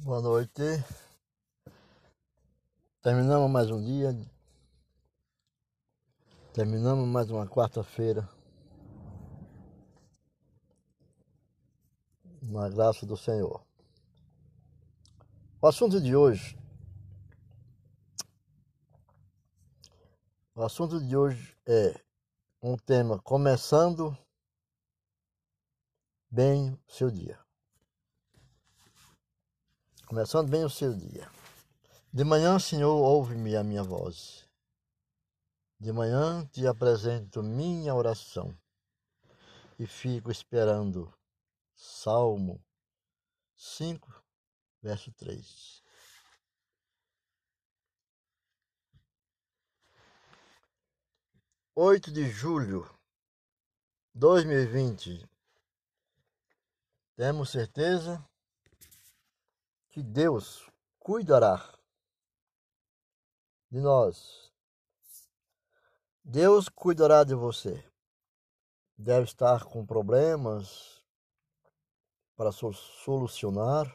Boa noite. Terminamos mais um dia. Terminamos mais uma quarta-feira. Na graça do Senhor. O assunto de hoje. O assunto de hoje é um tema começando bem o seu dia. Começando bem o seu dia. De manhã, Senhor, ouve-me a minha voz. De manhã te apresento minha oração e fico esperando. Salmo 5, verso 3. Oito de julho de 2020. Temos certeza que Deus cuidará de nós. Deus cuidará de você. Deve estar com problemas para solucionar,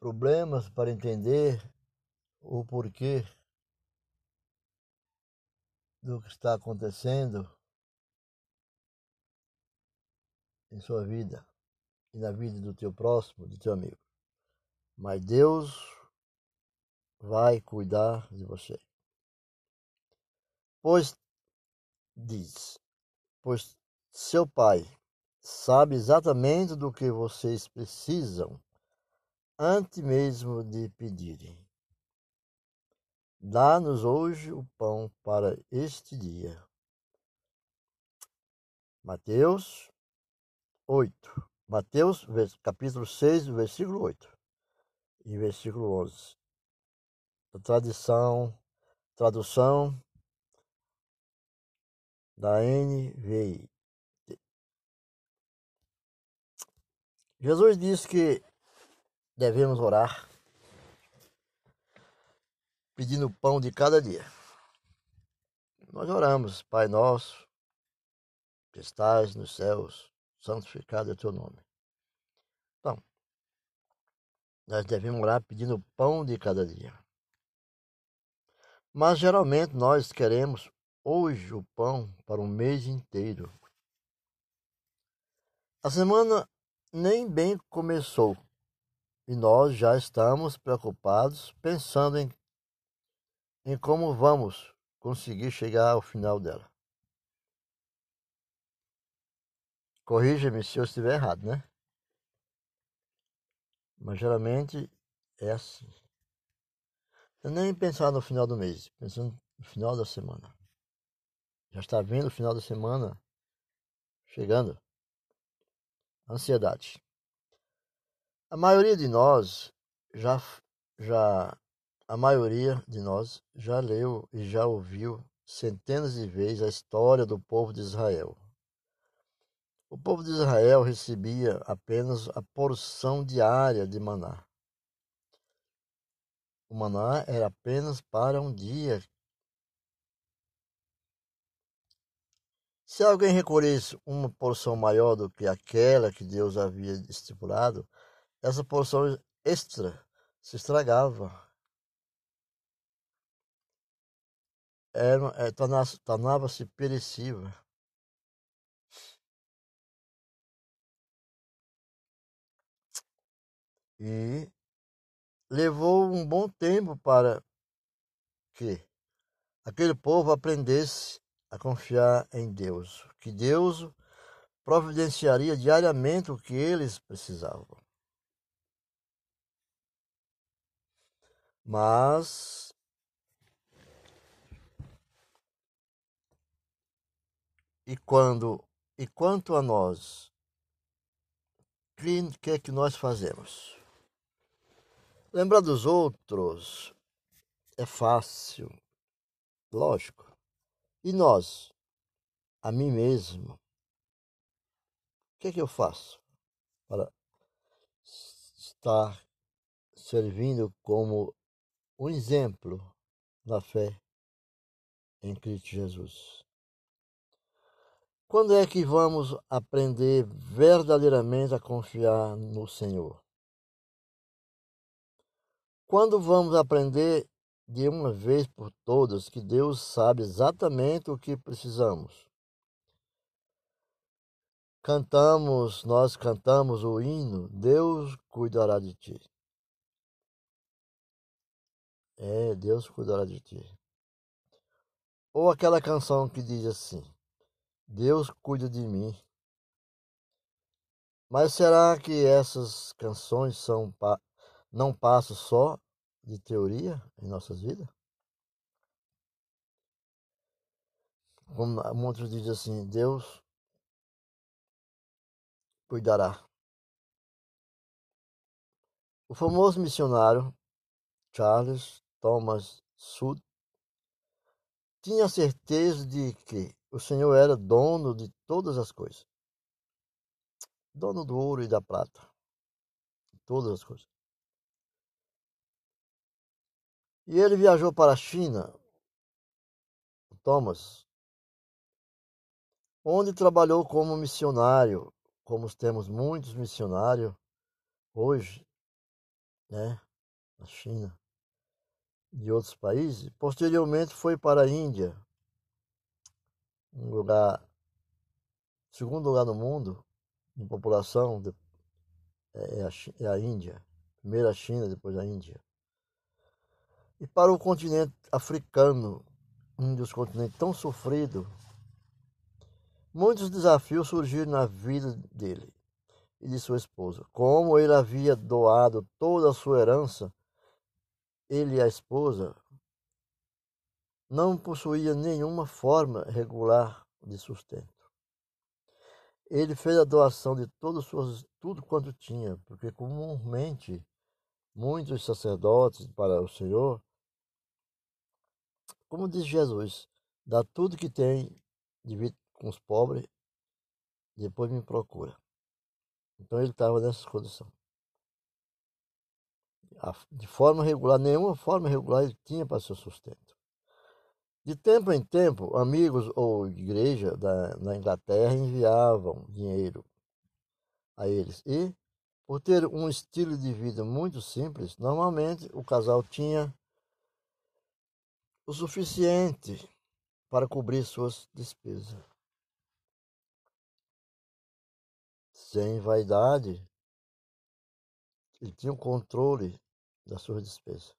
problemas para entender o porquê do que está acontecendo em sua vida e na vida do teu próximo, do teu amigo. Mas Deus vai cuidar de você. Pois diz, pois seu pai sabe exatamente do que vocês precisam antes mesmo de pedirem. Dá-nos hoje o pão para este dia. Mateus 8. Mateus, capítulo 6, versículo 8 e versículo 11. A tradição, tradução da NVI. Jesus disse que devemos orar pedindo o pão de cada dia. Nós oramos, Pai nosso, que estás nos céus, santificado é teu nome. Então, nós devemos orar pedindo pão de cada dia. Mas geralmente nós queremos hoje o pão para o mês inteiro. A semana nem bem começou e nós já estamos preocupados pensando em, em como vamos conseguir chegar ao final dela. Corrija-me se eu estiver errado, né? Mas geralmente é assim. Eu nem pensar no final do mês, pensando no final da semana. Já está vendo o final da semana chegando. Ansiedade. A maioria de nós já já a maioria de nós já leu e já ouviu centenas de vezes a história do povo de Israel. O povo de Israel recebia apenas a porção diária de maná. O maná era apenas para um dia. Se alguém recolhesse uma porção maior do que aquela que Deus havia estipulado, essa porção extra se estragava. É, tornava-se perecível. E levou um bom tempo para que aquele povo aprendesse a confiar em Deus, que Deus providenciaria diariamente o que eles precisavam. Mas e quando e quanto a nós, o que é que nós fazemos? Lembrar dos outros é fácil, lógico. E nós, a mim mesmo, o que é que eu faço para estar servindo como um exemplo da fé em Cristo Jesus? Quando é que vamos aprender verdadeiramente a confiar no Senhor? Quando vamos aprender de uma vez por todas que Deus sabe exatamente o que precisamos? Cantamos, nós cantamos o hino, Deus cuidará de ti. É, Deus cuidará de ti. Ou aquela canção que diz assim: Deus cuida de mim. Mas será que essas canções são não passam só de teoria em nossas vidas? Como muitos dizem assim, Deus cuidará. O famoso missionário Charles Thomas Sud tinha certeza de que o Senhor era dono de todas as coisas. Dono do ouro e da prata. Todas as coisas. E ele viajou para a China, Thomas, onde trabalhou como missionário, como temos muitos missionários hoje, né, na China, de outros países. Posteriormente foi para a Índia, um lugar, segundo lugar no mundo em população é, é a, é a Índia. Primeiro a China, depois a Índia. E para o continente africano, um dos continentes tão sofrido, muitos desafios surgiram na vida dele e de sua esposa. Como ele havia doado toda a sua herança, ele e a esposa não possuía nenhuma forma regular de sustento. Ele fez a doação de todas suas, tudo quanto tinha, porque comumente muitos sacerdotes para o Senhor, como diz Jesus, dá tudo que tem, divide com os pobres, depois me procura. Então ele estava nessa condição. De forma regular, nenhuma forma regular ele tinha para seu sustento. De tempo em tempo, amigos ou igreja da, na Inglaterra enviavam dinheiro a eles. E, por ter um estilo de vida muito simples, normalmente o casal tinha o suficiente para cobrir suas despesas. Sem vaidade, ele tinha o controle das suas despesas.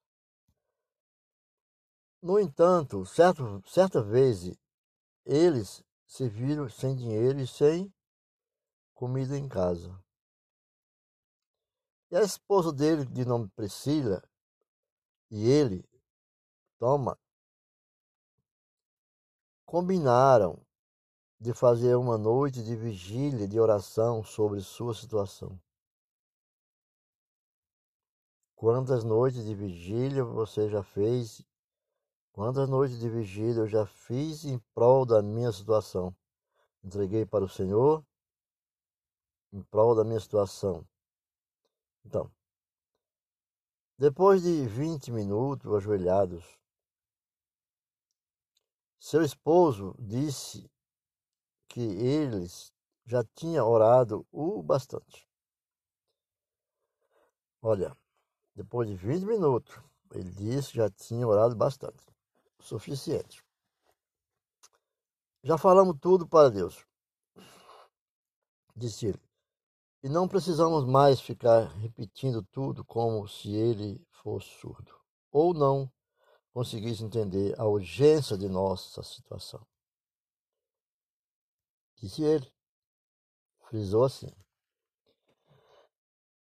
No entanto, certo, certa vez eles se viram sem dinheiro e sem comida em casa. E a esposa dele, de nome Priscila, e ele, Toma, combinaram de fazer uma noite de vigília, de oração sobre sua situação. Quantas noites de vigília você já fez Quantas noites de vigília eu já fiz em prol da minha situação? Entreguei para o Senhor em prol da minha situação. Então, depois de 20 minutos ajoelhados, seu esposo disse que eles já tinham orado o bastante. Olha, depois de 20 minutos, ele disse que já tinha orado bastante suficiente. Já falamos tudo para Deus, disse ele. E não precisamos mais ficar repetindo tudo como se ele fosse surdo ou não conseguisse entender a urgência de nossa situação. Disse ele. Frisou assim.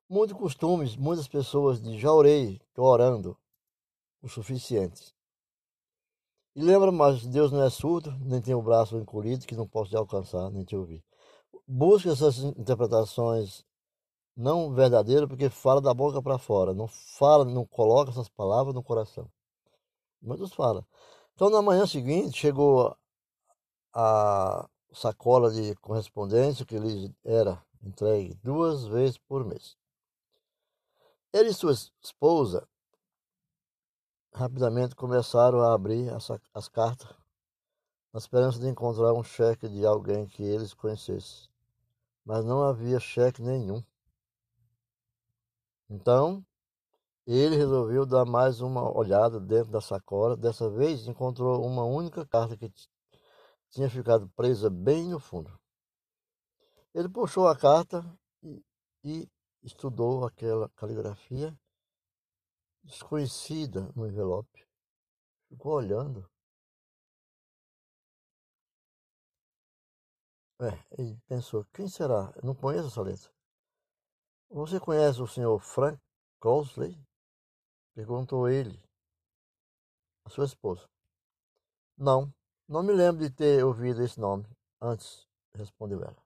Muitos costumes, muitas pessoas de orei, estou orando o suficiente. E lembra, mas Deus não é surdo, nem tem o braço encolhido que não posso te alcançar, nem te ouvir. Busque essas interpretações não verdadeiras, porque fala da boca para fora, não fala, não coloca essas palavras no coração. Muitos falam. Então, na manhã seguinte, chegou a sacola de correspondência que lhe era entregue duas vezes por mês. Ele e sua esposa rapidamente começaram a abrir as, as cartas na esperança de encontrar um cheque de alguém que eles conhecessem. Mas não havia cheque nenhum. Então, ele resolveu dar mais uma olhada dentro da sacola. Dessa vez, encontrou uma única carta que tinha ficado presa bem no fundo. Ele puxou a carta e, e estudou aquela caligrafia desconhecida no envelope. Ficou olhando. É, ele pensou, quem será? Eu não conheço essa letra. Você conhece o senhor Frank Cosley? Perguntou ele a sua esposa. Não, não me lembro de ter ouvido esse nome antes, respondeu ela.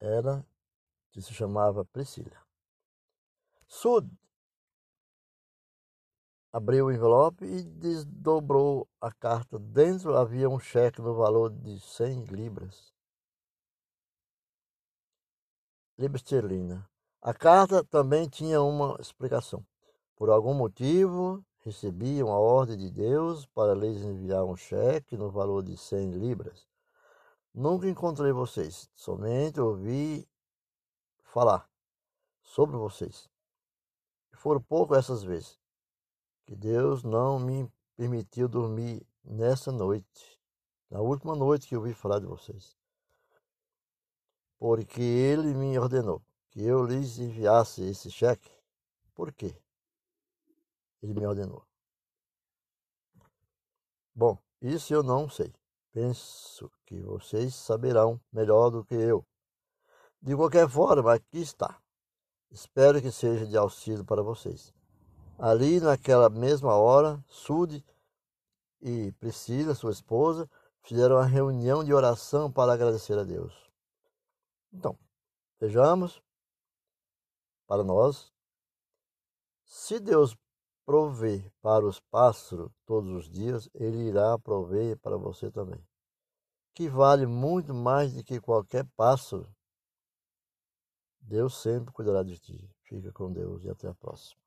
Era que se chamava Priscila. Sud abriu o envelope e desdobrou a carta. Dentro havia um cheque no valor de cem libras. Libra esterlina. A carta também tinha uma explicação. Por algum motivo, recebi uma ordem de Deus para lhes enviar um cheque no valor de cem libras. Nunca encontrei vocês, somente ouvi falar sobre vocês. Foram pouco essas vezes que Deus não me permitiu dormir nessa noite, na última noite que eu ouvi falar de vocês. Porque Ele me ordenou que eu lhes enviasse esse cheque. Por quê? Ele me ordenou. Bom, isso eu não sei. Penso que vocês saberão melhor do que eu. De qualquer forma, aqui está. Espero que seja de auxílio para vocês. Ali, naquela mesma hora, Sude e Priscila, sua esposa, fizeram uma reunião de oração para agradecer a Deus. Então, vejamos para nós. Se Deus prover para os pássaros todos os dias, Ele irá prover para você também. Que vale muito mais do que qualquer pássaro. Deus sempre cuidará de ti. Fica com Deus e até a próxima.